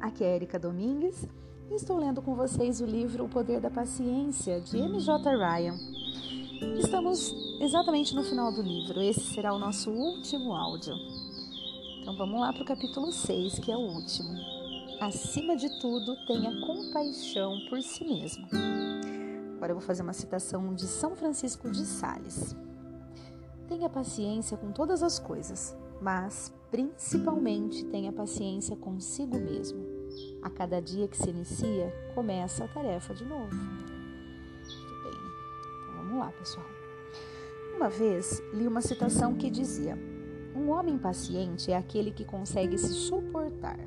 Aqui é Erika Domingues e estou lendo com vocês o livro O Poder da Paciência de M.J. Ryan. Estamos exatamente no final do livro, esse será o nosso último áudio. Então vamos lá para o capítulo 6, que é o último. Acima de tudo, tenha compaixão por si mesmo. Agora eu vou fazer uma citação de São Francisco de Sales. Tenha paciência com todas as coisas, mas principalmente tenha paciência consigo mesmo. A cada dia que se inicia, começa a tarefa de novo. Muito bem, então vamos lá, pessoal. Uma vez li uma citação que dizia: Um homem paciente é aquele que consegue se suportar.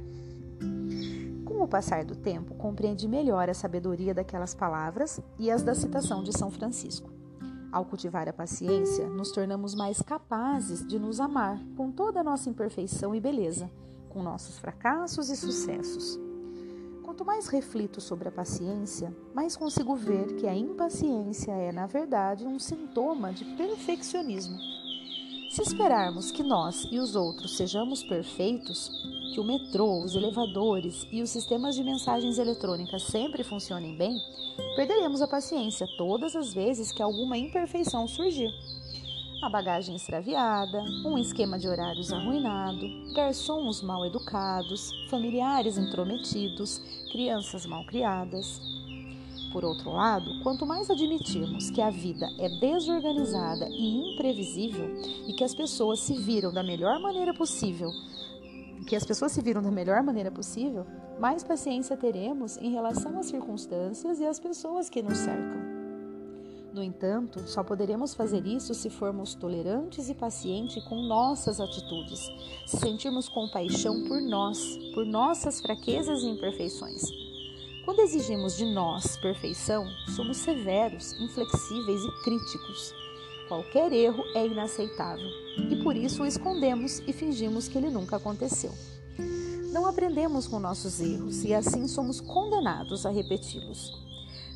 Com o passar do tempo, compreende melhor a sabedoria daquelas palavras e as da citação de São Francisco. Ao cultivar a paciência, nos tornamos mais capazes de nos amar com toda a nossa imperfeição e beleza, com nossos fracassos e sucessos. Quanto mais reflito sobre a paciência, mais consigo ver que a impaciência é, na verdade, um sintoma de perfeccionismo. Se esperarmos que nós e os outros sejamos perfeitos, que o metrô, os elevadores e os sistemas de mensagens eletrônicas sempre funcionem bem, perderemos a paciência todas as vezes que alguma imperfeição surgir. A bagagem extraviada, um esquema de horários arruinado, garçons mal educados, familiares intrometidos, crianças mal criadas. Por outro lado, quanto mais admitirmos que a vida é desorganizada e imprevisível e que as pessoas se viram da melhor maneira possível que as pessoas se viram da melhor maneira possível, mais paciência teremos em relação às circunstâncias e às pessoas que nos cercam. No entanto, só poderemos fazer isso se formos tolerantes e pacientes com nossas atitudes, se sentirmos compaixão por nós, por nossas fraquezas e imperfeições. Quando exigimos de nós perfeição, somos severos, inflexíveis e críticos. Qualquer erro é inaceitável e por isso o escondemos e fingimos que ele nunca aconteceu. Não aprendemos com nossos erros e assim somos condenados a repeti-los.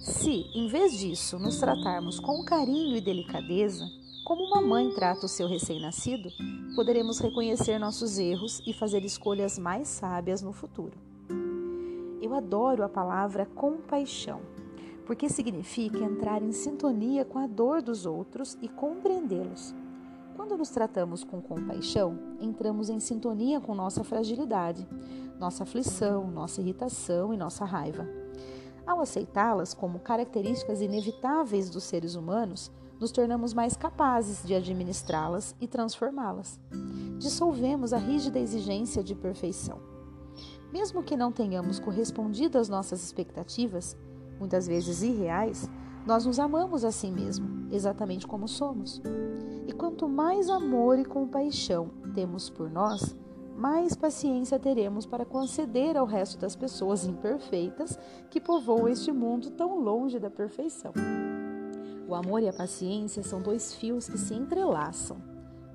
Se, em vez disso, nos tratarmos com carinho e delicadeza, como uma mãe trata o seu recém-nascido, poderemos reconhecer nossos erros e fazer escolhas mais sábias no futuro. Adoro a palavra compaixão porque significa entrar em sintonia com a dor dos outros e compreendê-los. Quando nos tratamos com compaixão, entramos em sintonia com nossa fragilidade, nossa aflição, nossa irritação e nossa raiva. Ao aceitá-las como características inevitáveis dos seres humanos, nos tornamos mais capazes de administrá-las e transformá-las. Dissolvemos a rígida exigência de perfeição. Mesmo que não tenhamos correspondido às nossas expectativas, muitas vezes irreais, nós nos amamos a si mesmo, exatamente como somos. E quanto mais amor e compaixão temos por nós, mais paciência teremos para conceder ao resto das pessoas imperfeitas que povoam este mundo tão longe da perfeição. O amor e a paciência são dois fios que se entrelaçam.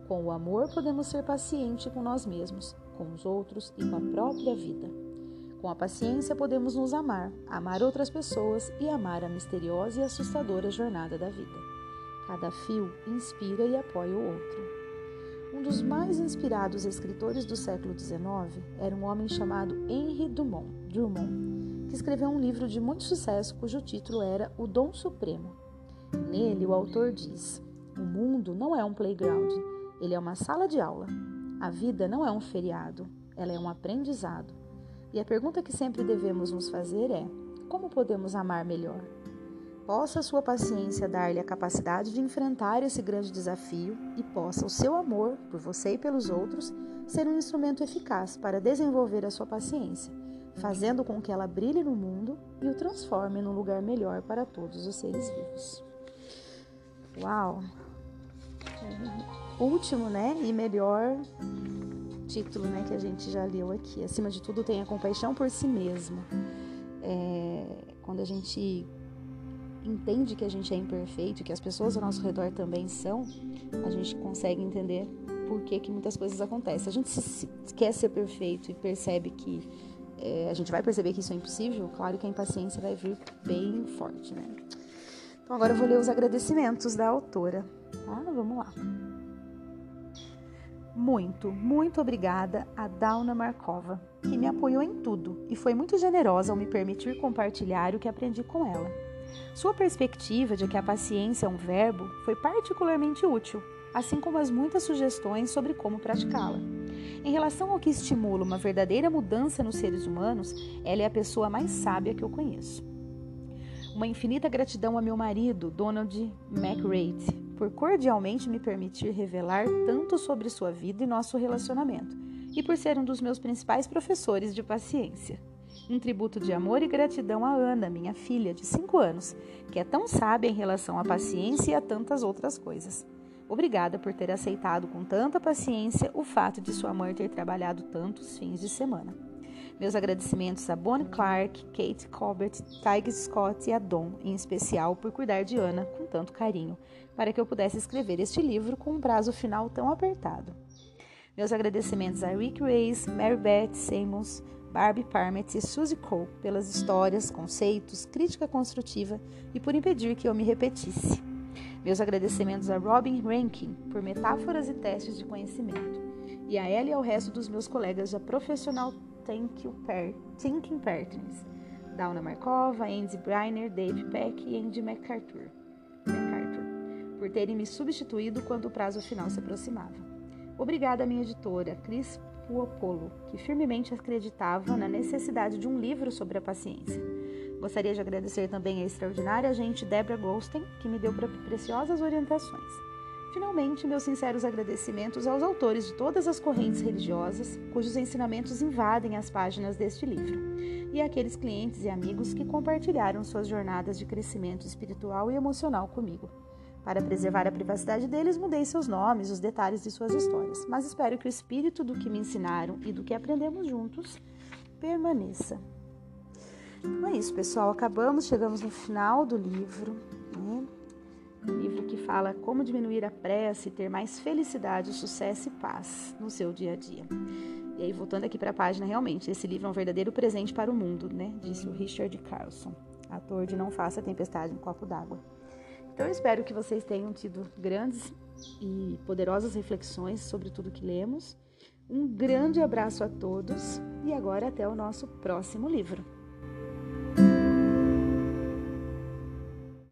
Com o amor, podemos ser pacientes com nós mesmos, com os outros e com a própria vida. Com a paciência, podemos nos amar, amar outras pessoas e amar a misteriosa e assustadora jornada da vida. Cada fio inspira e apoia o outro. Um dos mais inspirados escritores do século XIX era um homem chamado Henry Dumont, Drummond, que escreveu um livro de muito sucesso cujo título era O Dom Supremo. Nele, o autor diz: O mundo não é um playground, ele é uma sala de aula. A vida não é um feriado, ela é um aprendizado. E a pergunta que sempre devemos nos fazer é: como podemos amar melhor? Possa a sua paciência dar-lhe a capacidade de enfrentar esse grande desafio e possa o seu amor por você e pelos outros ser um instrumento eficaz para desenvolver a sua paciência, fazendo com que ela brilhe no mundo e o transforme num lugar melhor para todos os seres vivos. Uau! Último, né? E melhor título né, que a gente já leu aqui. Acima de tudo, tenha compaixão por si mesmo. É, quando a gente entende que a gente é imperfeito, que as pessoas ao nosso redor também são, a gente consegue entender por que, que muitas coisas acontecem. A gente se, quer ser perfeito e percebe que é, a gente vai perceber que isso é impossível, claro que a impaciência vai vir bem forte, né? Então agora eu vou ler os agradecimentos da autora, tá? Vamos lá. Muito, muito obrigada a Dauna Markova, que me apoiou em tudo e foi muito generosa ao me permitir compartilhar o que aprendi com ela. Sua perspectiva de que a paciência é um verbo foi particularmente útil, assim como as muitas sugestões sobre como praticá-la. Em relação ao que estimula uma verdadeira mudança nos seres humanos, ela é a pessoa mais sábia que eu conheço. Uma infinita gratidão a meu marido, Donald McRae, por cordialmente me permitir revelar tanto sobre sua vida e nosso relacionamento, e por ser um dos meus principais professores de paciência. Um tributo de amor e gratidão a Ana, minha filha de 5 anos, que é tão sábia em relação à paciência e a tantas outras coisas. Obrigada por ter aceitado com tanta paciência o fato de sua mãe ter trabalhado tantos fins de semana. Meus agradecimentos a Bonnie Clark, Kate Colbert, Tiger Scott e a Dom, em especial por cuidar de Ana com tanto carinho, para que eu pudesse escrever este livro com um prazo final tão apertado. Meus agradecimentos a Rick Reis, Mary Beth Simmons, Barbie Parmet e Suzy Cole pelas histórias, conceitos, crítica construtiva e por impedir que eu me repetisse. Meus agradecimentos a Robin Rankin por metáforas e testes de conhecimento, e a ela e ao resto dos meus colegas da Professional Thinking Partners, Dauna Markova, Andy Briner, Dave Peck e Andy MacArthur, MacArthur, por terem me substituído quando o prazo final se aproximava. Obrigada à minha editora, Cris Puopolo, que firmemente acreditava na necessidade de um livro sobre a paciência Gostaria de agradecer também a extraordinária agente Debra Goldstein, que me deu preciosas orientações. Finalmente, meus sinceros agradecimentos aos autores de todas as correntes religiosas, cujos ensinamentos invadem as páginas deste livro, e àqueles clientes e amigos que compartilharam suas jornadas de crescimento espiritual e emocional comigo. Para preservar a privacidade deles, mudei seus nomes, os detalhes de suas histórias, mas espero que o espírito do que me ensinaram e do que aprendemos juntos permaneça. Então é isso, pessoal. Acabamos, chegamos no final do livro. Né? Fala como diminuir a pressa e ter mais felicidade, sucesso e paz no seu dia a dia. E aí, voltando aqui para a página, realmente, esse livro é um verdadeiro presente para o mundo, né? Disse o Richard Carlson, ator de Não Faça Tempestade no Copo d'Água. Então, eu espero que vocês tenham tido grandes e poderosas reflexões sobre tudo que lemos. Um grande abraço a todos e agora até o nosso próximo livro.